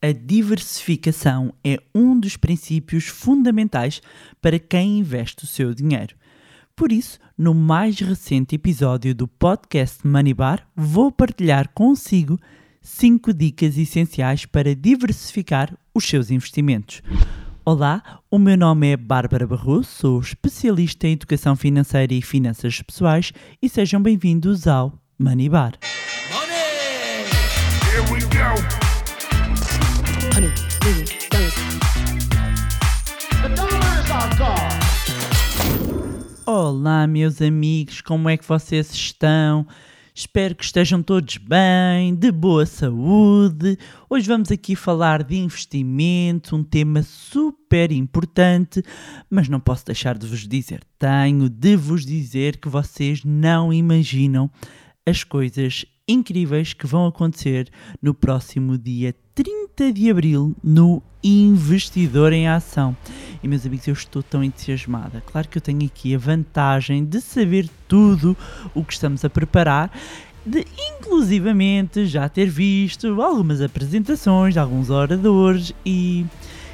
A diversificação é um dos princípios fundamentais para quem investe o seu dinheiro. Por isso, no mais recente episódio do podcast Money Bar, vou partilhar consigo 5 dicas essenciais para diversificar os seus investimentos. Olá, o meu nome é Bárbara Barroso, sou especialista em educação financeira e finanças pessoais e sejam bem-vindos ao Money Bar. Here we go. Olá, meus amigos, como é que vocês estão? Espero que estejam todos bem, de boa saúde. Hoje vamos aqui falar de investimento, um tema super importante, mas não posso deixar de vos dizer, tenho de vos dizer que vocês não imaginam as coisas incríveis que vão acontecer no próximo dia 30 de abril no Investidor em Ação. E meus amigos, eu estou tão entusiasmada. Claro que eu tenho aqui a vantagem de saber tudo o que estamos a preparar, de inclusivamente já ter visto algumas apresentações de alguns oradores e,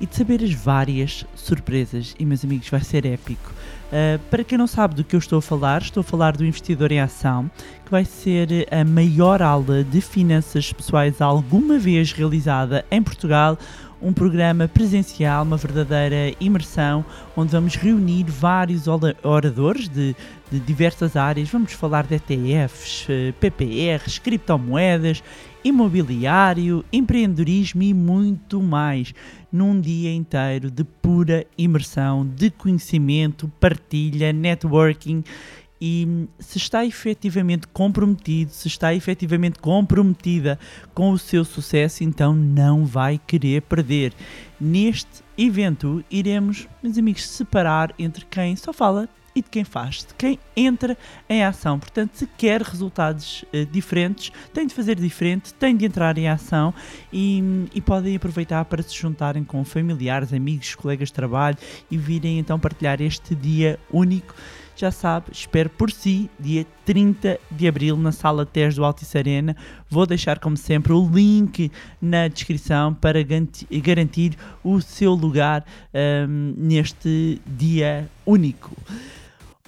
e de saber as várias surpresas. E meus amigos, vai ser épico. Uh, para quem não sabe do que eu estou a falar, estou a falar do Investidor em Ação, que vai ser a maior aula de finanças pessoais alguma vez realizada em Portugal. Um programa presencial, uma verdadeira imersão, onde vamos reunir vários ora- oradores de, de diversas áreas. Vamos falar de ETFs, eh, PPRs, criptomoedas, imobiliário, empreendedorismo e muito mais. Num dia inteiro de pura imersão, de conhecimento, partilha, networking e se está efetivamente comprometido, se está efetivamente comprometida com o seu sucesso, então não vai querer perder. Neste evento, iremos, meus amigos, separar entre quem só fala e de quem faz, de quem entra em ação. Portanto, se quer resultados eh, diferentes, tem de fazer diferente, tem de entrar em ação e, e podem aproveitar para se juntarem com familiares, amigos, colegas de trabalho e virem então partilhar este dia único já sabe, espero por si, dia 30 de Abril, na Sala TES do Altice Arena. Vou deixar, como sempre, o link na descrição para garanti- garantir o seu lugar ahm, neste dia único.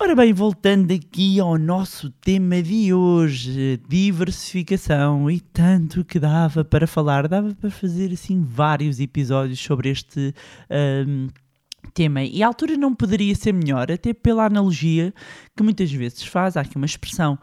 Ora bem, voltando aqui ao nosso tema de hoje, diversificação e tanto que dava para falar, dava para fazer assim vários episódios sobre este ahm, tema e a altura não poderia ser melhor, até pela analogia que muitas vezes faz. Há aqui uma expressão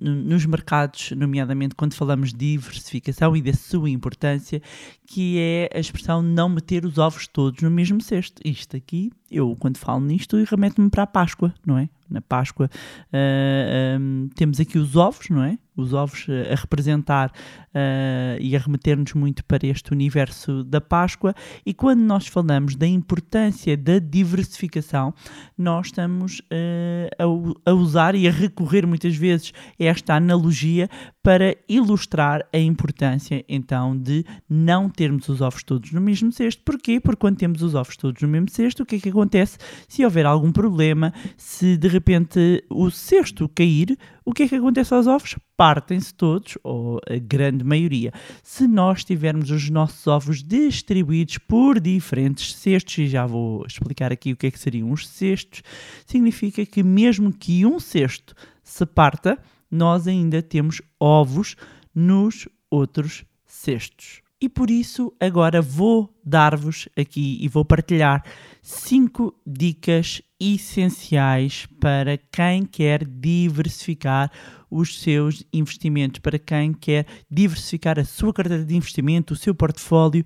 no- nos mercados, nomeadamente quando falamos de diversificação e da sua importância, que é a expressão não meter os ovos todos no mesmo cesto. Isto aqui, eu quando falo nisto, remeto-me para a Páscoa, não é? Na Páscoa ah, ahm, temos aqui os ovos, não é? Os ovos a representar ah, e a remeter-nos muito para este universo da Páscoa. E quando nós falamos da importância da diversificação, nós estamos eh, a, a usar e a recorrer muitas vezes a esta analogia para ilustrar a importância então de não termos os ovos todos no mesmo cesto. Porquê? Porque quando temos os ovos todos no mesmo cesto, o que é que acontece? Se houver algum problema, se de repente o cesto cair, o que é que acontece aos ovos? Partem-se todos, ou a grande maioria. Se nós tivermos os nossos ovos distribuídos por diferentes cestos, e já vou explicar aqui o que é que seriam os cestos, significa que mesmo que um cesto se parta, nós ainda temos ovos nos outros cestos. E por isso agora vou dar-vos aqui e vou partilhar cinco dicas essenciais para quem quer diversificar os seus investimentos, para quem quer diversificar a sua carteira de investimento, o seu portfólio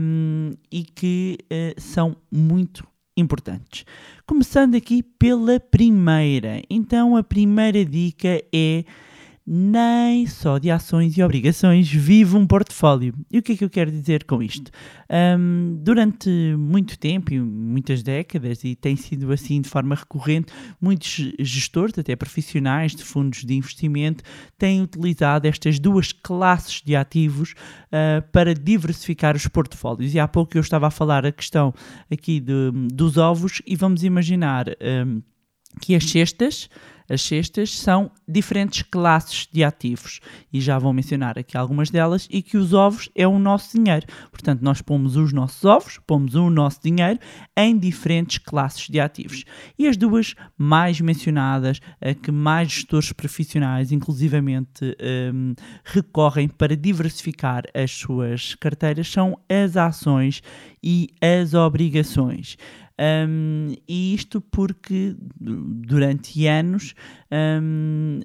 hum, e que eh, são muito importantes. Começando aqui pela primeira. Então, a primeira dica é nem só de ações e obrigações vive um portfólio. E o que é que eu quero dizer com isto? Hum, durante muito tempo e muitas décadas, e tem sido assim de forma recorrente, muitos gestores, até profissionais de fundos de investimento, têm utilizado estas duas classes de ativos ah, para diversificar os portfólios. E há pouco eu estava a falar a questão aqui de- dos ovos, e vamos imaginar. hum, que as cestas As cestas são diferentes classes de ativos e já vou mencionar aqui algumas delas e que os ovos é o nosso dinheiro. Portanto, nós pomos os nossos ovos, pomos o nosso dinheiro em diferentes classes de ativos. E as duas mais mencionadas, a que mais gestores profissionais, inclusivamente, hum, recorrem para diversificar as suas carteiras, são as ações e as obrigações. Um, e isto porque durante anos, um,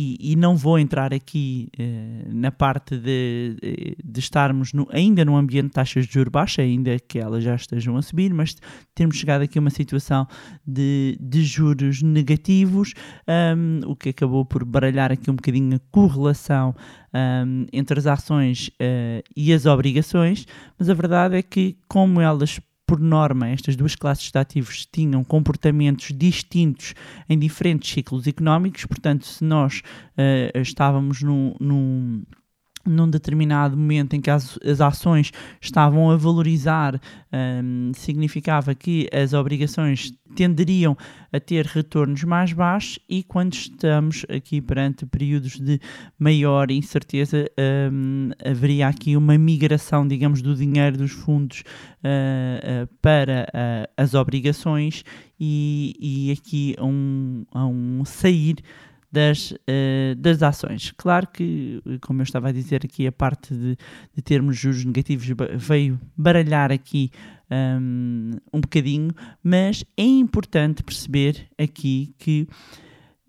e, e não vou entrar aqui uh, na parte de, de estarmos no, ainda num ambiente de taxas de juros baixas, ainda que elas já estejam a subir, mas termos chegado aqui a uma situação de, de juros negativos, um, o que acabou por baralhar aqui um bocadinho a correlação um, entre as ações uh, e as obrigações, mas a verdade é que, como elas por norma, estas duas classes de ativos tinham comportamentos distintos em diferentes ciclos económicos, portanto, se nós uh, estávamos num, num num determinado momento em que as, as ações estavam a valorizar, um, significava que as obrigações tenderiam a ter retornos mais baixos e quando estamos aqui perante períodos de maior incerteza, um, haveria aqui uma migração, digamos, do dinheiro dos fundos uh, uh, para uh, as obrigações e, e aqui um, um sair das, uh, das ações. Claro que, como eu estava a dizer aqui, a parte de, de termos juros negativos veio baralhar aqui um, um bocadinho, mas é importante perceber aqui que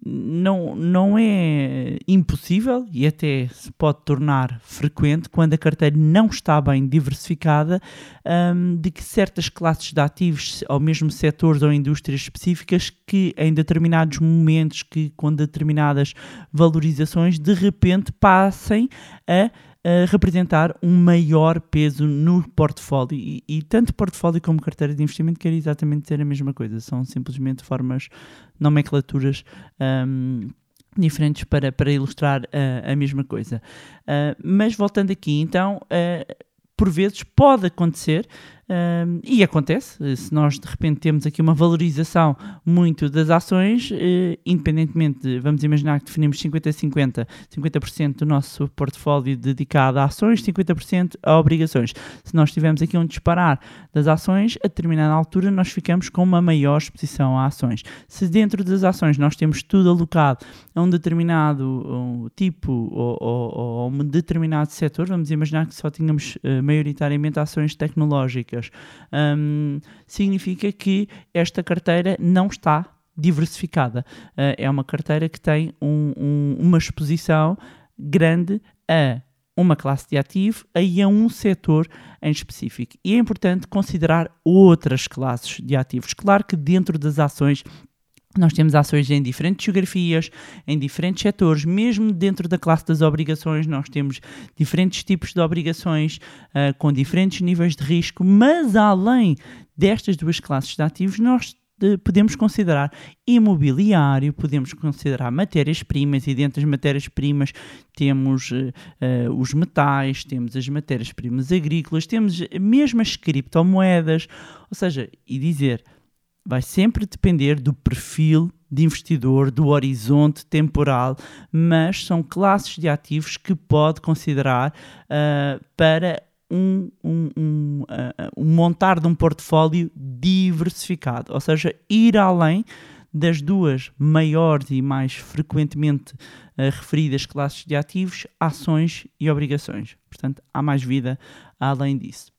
não, não é impossível e até se pode tornar frequente quando a carteira não está bem diversificada um, de que certas classes de ativos ou mesmo setores ou indústrias específicas que em determinados momentos que com determinadas valorizações de repente passem a a representar um maior peso no portfólio. E, e, tanto portfólio como carteira de investimento quer exatamente dizer a mesma coisa, são simplesmente formas, nomenclaturas. Um, diferentes para, para ilustrar uh, a mesma coisa. Uh, mas voltando aqui, então, uh, por vezes pode acontecer um, e acontece, se nós de repente temos aqui uma valorização muito das ações, uh, independentemente de, vamos imaginar que definimos 50-50, 50%, do nosso portfólio dedicado a ações, 50% a obrigações. Se nós tivermos aqui um disparar das ações, a determinada altura nós ficamos com uma maior exposição a ações. Se dentro das ações nós temos tudo alocado a um determinado tipo ou, ou, ou, um determinado setor, vamos imaginar que só tínhamos uh, maioritariamente ações tecnológicas um, significa que esta carteira não está diversificada. Uh, é uma carteira que tem um, um, uma exposição grande a uma classe de ativo e a um setor em específico. E é importante considerar outras classes de ativos. Claro que dentro das ações nós temos ações em diferentes geografias, em diferentes setores, mesmo dentro da classe das obrigações, nós temos diferentes tipos de obrigações uh, com diferentes níveis de risco, mas além destas duas classes de ativos, nós de, podemos considerar imobiliário, podemos considerar matérias-primas e dentro das matérias-primas temos uh, os metais, temos as matérias-primas agrícolas, temos mesmo as criptomoedas, ou seja, e dizer vai sempre depender do perfil de investidor, do horizonte temporal, mas são classes de ativos que pode considerar uh, para um, um, um, uh, um, montar de um portfólio diversificado, ou seja, ir além das duas maiores e mais frequentemente uh, referidas classes de ativos, ações e obrigações. Portanto, há mais vida além disso.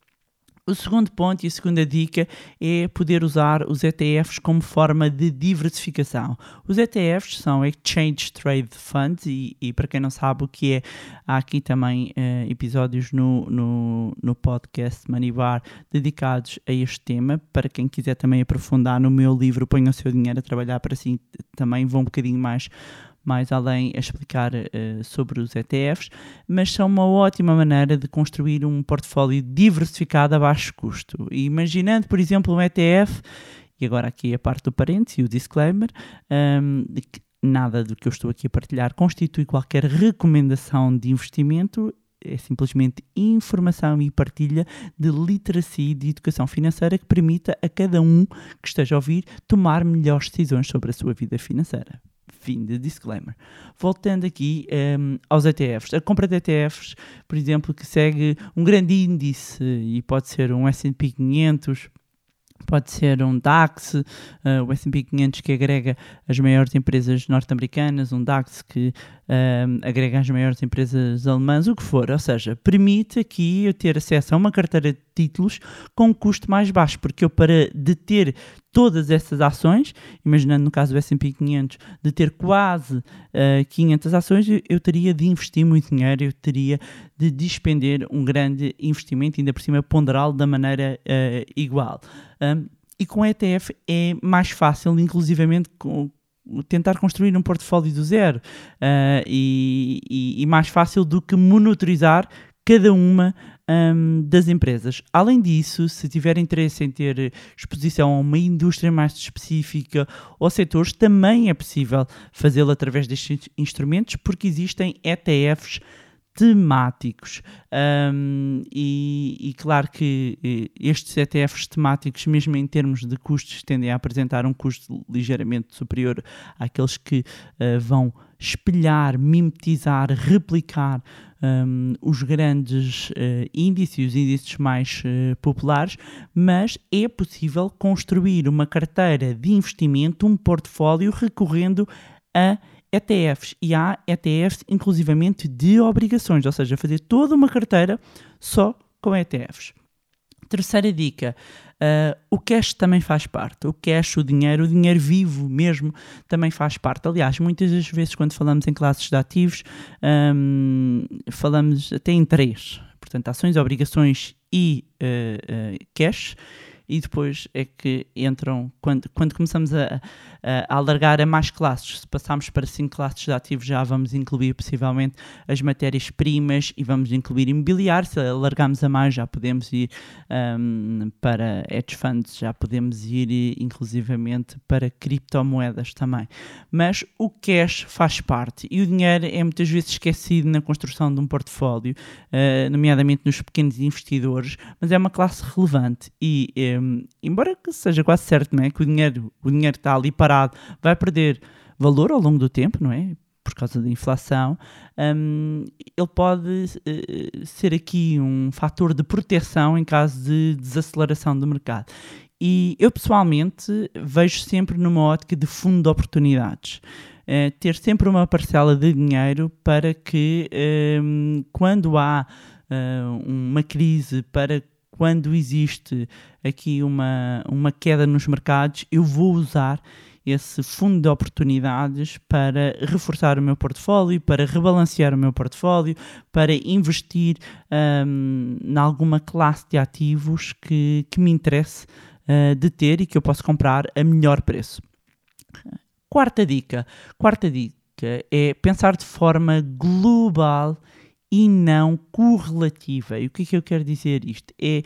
O segundo ponto e a segunda dica é poder usar os ETFs como forma de diversificação. Os ETFs são Exchange Trade Funds e, e para quem não sabe o que é, há aqui também uh, episódios no, no, no podcast Manibar dedicados a este tema. Para quem quiser também aprofundar no meu livro Ponha o seu dinheiro a trabalhar para si, também vão um bocadinho mais mais além a explicar uh, sobre os ETFs, mas são uma ótima maneira de construir um portfólio diversificado a baixo custo. E imaginando, por exemplo, um ETF, e agora aqui a parte do parênteses e o disclaimer, um, ehm, nada do que eu estou aqui a partilhar constitui qualquer recomendação de investimento, é simplesmente informação e partilha de literacia e de educação financeira que permita a cada um que esteja a ouvir tomar melhores decisões sobre a sua vida financeira. Fim de disclaimer. Voltando aqui um, aos ETFs. A compra de ETFs, por exemplo, que segue um grande índice e pode ser um S&P 500, pode ser um DAX, uh, o S&P 500 que agrega as maiores empresas norte-americanas, um DAX que uh, agrega as maiores empresas alemãs, o que for. Ou seja, permite aqui eu ter acesso a uma carteira de títulos com um custo mais baixo, porque eu para deter todas essas ações, imaginando no caso do S&P 500, de ter quase uh, 500 ações, eu, eu, teria de investir muito dinheiro, eu teria de despender um grande investimento, ainda por cima ponderá-lo da maneira uh, igual. Um, e com ETF é mais fácil, inclusivamente, com, tentar construir um portfólio do zero uh, e, e, e, mais fácil do que monitorizar cada uma um, das empresas. Além disso, se tiver interesse em ter exposição a uma indústria mais específica ou setores, também é possível fazê-lo através destes instrumentos, porque existem ETFs temáticos. Um, e, e, claro que eh, estes ETFs temáticos, mesmo em termos de custos, tendem a apresentar um custo ligeiramente superior àqueles que uh, vão espelhar, mimetizar, replicar um, os grandes uh, índices, os índices mais uh, populares, mas é possível construir uma carteira de investimento, um portfólio recorrendo a ETFs e há ETFs inclusivamente de obrigações, ou seja, fazer toda uma carteira só com ETFs. Terceira dica: uh, o cash também faz parte. O cash, o dinheiro, o dinheiro vivo mesmo também faz parte. Aliás, muitas das vezes, quando falamos em classes de ativos, um, falamos até em três: portanto, ações, obrigações e uh, uh, cash e depois é que entram, quando, quando começamos a, a, alargar a mais classes, se passarmos para cinco classes de ativos, já vamos incluir possivelmente as matérias-primas e vamos incluir imobiliário. Se alargarmos a mais, já podemos ir um, para hedge funds, já podemos ir inclusivamente para criptomoedas também. Mas o cash faz parte e o dinheiro é muitas vezes esquecido na construção de um portfólio, uh, nomeadamente nos pequenos investidores, mas é uma classe relevante e embora seja quase certo não é? que o dinheiro, o dinheiro está ali parado, vai perder valor ao longo do tempo, não é? Por causa da inflação, um, ele pode uh, ser aqui um fator de proteção em caso de desaceleração do mercado. E eu pessoalmente vejo sempre numa ótica de fundo de oportunidades. Uh, ter sempre uma parcela de dinheiro para que, um, quando há uh, uma crise, para quando existe aqui uma, uma queda nos mercados, eu vou usar esse fundo de oportunidades para reforçar o meu portfólio, para rebalancear o meu portfólio, para investir um, em alguma classe de ativos que, que me interesse uh, de ter e que eu posso comprar a melhor preço. Quarta dica. Quarta dica é pensar de forma global e não correlativa. E o que é que eu quero dizer isto? É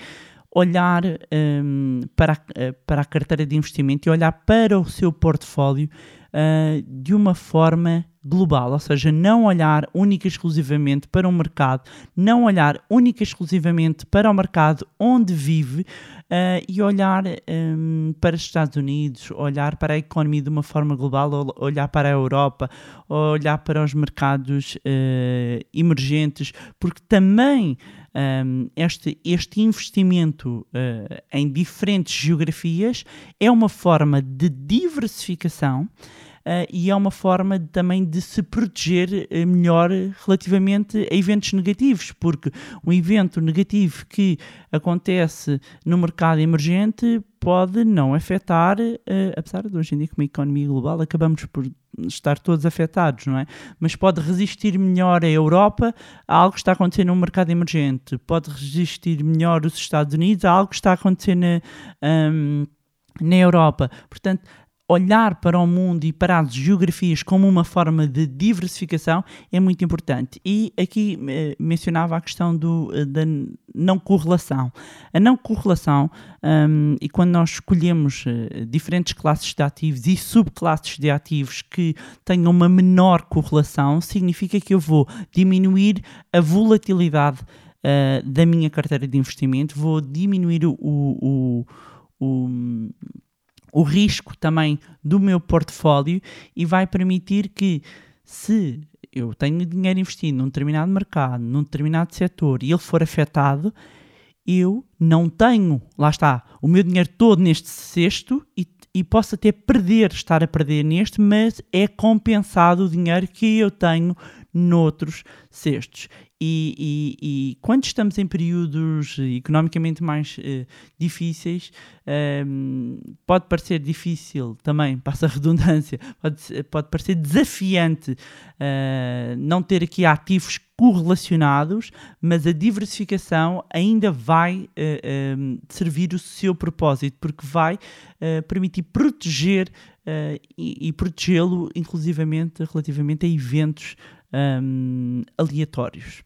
olhar um, para, a, para a carteira de investimento e olhar para o seu portfólio uh, de uma forma global, ou seja, não olhar única e exclusivamente para um mercado, não olhar única e exclusivamente para o mercado onde vive uh, e olhar um, para os Estados Unidos, olhar para a economia de uma forma global, olhar para a Europa, olhar para os mercados uh, emergentes, porque também um, este, este investimento uh, em diferentes geografias é uma forma de diversificação uh, e é uma forma também de se proteger uh, melhor relativamente a eventos negativos, porque um evento negativo que acontece no mercado emergente pode não afetar, uh, apesar de hoje em dia, com uma economia global, acabamos por estar todos afetados, não é? Mas pode resistir melhor a Europa a algo que está acontecendo no mercado emergente, pode resistir melhor os Estados Unidos a algo que está acontecendo na, um, na Europa. Portanto, olhar para o mundo e para as geografias como uma forma de diversificação é muito importante. E aqui eh, mencionava a questão do, eh, da não correlação. A não correlação, um, e quando nós escolhemos uh, diferentes classes de ativos e subclasses de ativos que tenham uma menor correlação, significa que eu vou diminuir a volatilidade uh, da minha carteira de investimento, vou diminuir o, o, o o risco também do meu portfólio e vai permitir que, se eu tenho dinheiro investido num determinado mercado, num determinado setor e ele for afetado, eu não tenho, lá está, o meu dinheiro todo neste cesto e, e posso até perder, estar a perder neste, mas é compensado o dinheiro que eu tenho noutros cestos. E, e- e quando estamos em períodos economicamente mais eh, difíceis, ehm, pode parecer difícil também, passa a redundância, pode, pode parecer desafiante eh, não ter aqui ativos correlacionados, mas a diversificação ainda vai eh, ehm, servir o seu propósito, porque vai permitir proteger e, e protegê-lo, inclusivamente relativamente a eventos hum, aleatórios.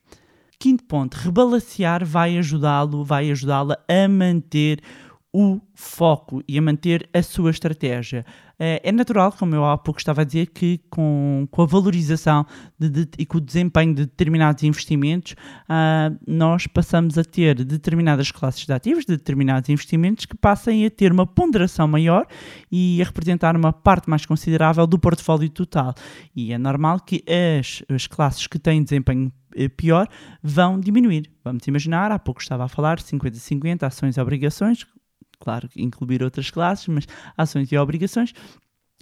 Quinto ponto, rebalancear vai ajudá-lo, vai ajudá-la a manter o foco e a manter a sua estratégia. Eh, É natural, como eu há pouco estava a dizer, que com, com a valorização de- de- e com o desempenho de determinados investimentos, ah, nós passamos a ter determinadas classes de ativos, de determinados investimentos que passem a ter uma ponderação maior e a representar uma parte mais considerável do portfólio total. E é normal que as, as classes que têm desempenho eh, pior vão diminuir. Vamos imaginar, há pouco estava a falar 50-50, ações e obrigações, claro, incluir outras classes, mas ações e obrigações.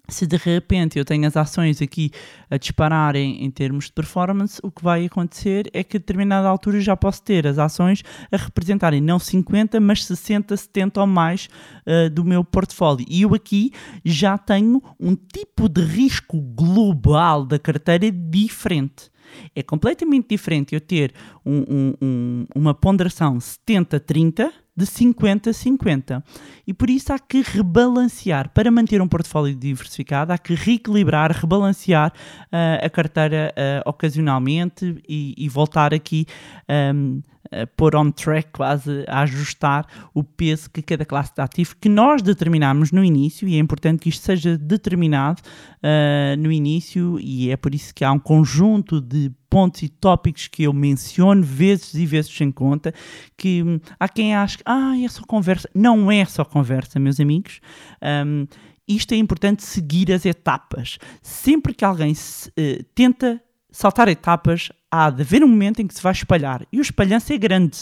Se de repente eu tenho as ações aqui a dispararem em termos de performance, o que vai acontecer é que a determinada altura já posso ter as ações a representarem não 50, mas 60, 70 ou mais uh, do meu portfólio. E eu aqui já tenho um tipo de risco global da carteira diferente. É completamente diferente eu ter um- um- um- uma ponderação 70-30 de 50-50. E por isso há que rebalancear. Para manter um portfólio diversificado, há que reequilibrar, rebalancear ah, a carteira ah, ocasionalmente e, e voltar aqui ahm, a pôr on track, quase a ajustar o peso que cada classe de ativo que nós determinamos no início, e é importante que isto seja determinado ah, no início, e é por isso que há um conjunto de pontos e tópicos que eu menciono vezes e vezes sem conta, que hum, há quem ache que ah, é só conversa. Não é só conversa, meus amigos. Hum, isto é importante seguir as etapas. Sempre que alguém se, eh, tenta saltar etapas, há de haver um momento em que se vai espalhar. E o espalhanço é grande.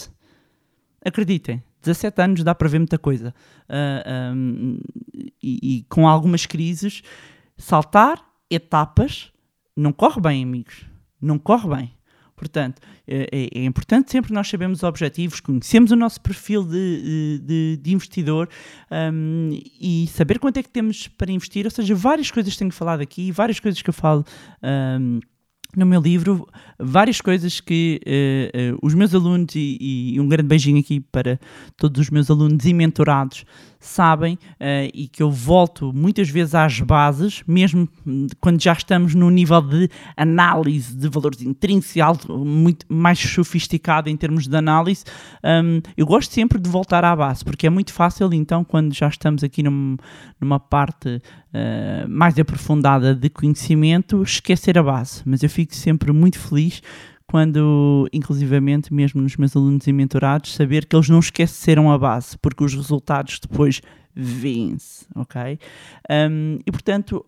Acreditem. 17 anos dá para ver muita coisa. Ah, hum, e, e com algumas crises, saltar etapas não corre bem, amigos. Não corre bem. Portanto, é, é- é importante sempre nós sabermos os objetivos, conhecemos o nosso perfil de, de- de investidor hum, e saber quanto é que temos para investir. Ou seja, várias coisas que tenho falado aqui, várias coisas que eu falo hum, no meu livro, várias coisas que eh, eh, os meus alunos, e, e um grande beijinho aqui para todos os meus alunos e mentorados, sabem eh, e que eu volto muitas vezes às bases, mesmo quando já estamos num nível de análise de valores intrínsecos, muito mais sofisticado em termos de análise, hum, eu gosto sempre de voltar à base, porque é muito fácil, então, quando já estamos aqui num- numa parte eh, mais aprofundada de conhecimento, esquecer a base. Mas eu fico sempre muito feliz quando, inclusivamente, mesmo nos meus alunos e mentorados, saber que eles não esqueceram a base, porque os resultados depois vêm-se, ok? Um, e, portanto,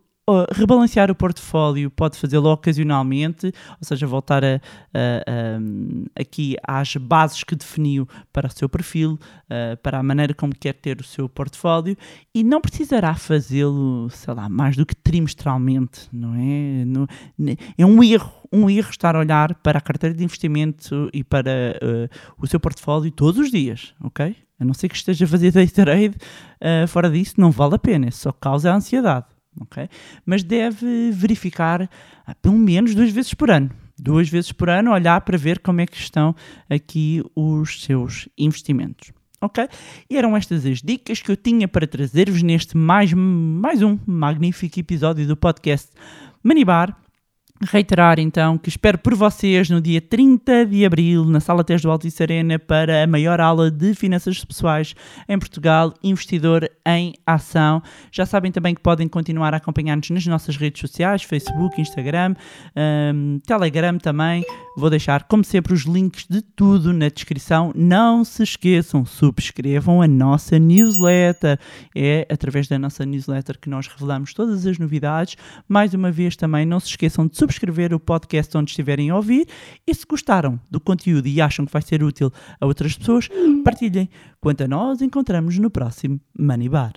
rebalancear o portfólio pode fazê-lo ocasionalmente, ou seja, voltar a, a- a- aqui às bases que definiu para o seu perfil, uh, para a maneira como quer ter o seu portfólio e não precisará fazê-lo, sei lá, mais do que trimestralmente, não é? É um erro, um erro estar a olhar para a carteira de investimento e para uh, o seu portfólio todos os dias, ok? A não ser que esteja a fazer day trade, uh, fora disso não vale a pena, isso só causa ansiedade, ok? Mas deve verificar ah, pelo menos duas vezes por ano. Duas vezes por ano, olhar para ver como é que estão aqui os seus investimentos. Ok? E eram estas as dicas que eu tinha para trazer-vos neste mais, mais um magnífico episódio do podcast Manibar. Reiterar então que espero por vocês no dia 30 de abril na Sala Tejo do Altice Arena para a maior aula de finanças pessoais em Portugal, Investidor em Ação. Já sabem também que podem continuar a acompanhar-nos nas nossas redes sociais, Facebook, Instagram, hum, Telegram também. Vou deixar, como sempre, os links de tudo na descrição. Não se esqueçam, subscrevam a nossa newsletter. É através da nossa newsletter que nós revelamos todas as novidades. Mais uma vez também, não se esqueçam de subscrever subscrever o podcast onde estiverem a ouvir e se gostaram do conteúdo e acham que vai ser útil a outras pessoas, partilhem. Quanto a nós, encontramos no próximo Money Bar.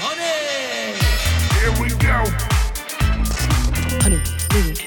Money! Here we go. Honey,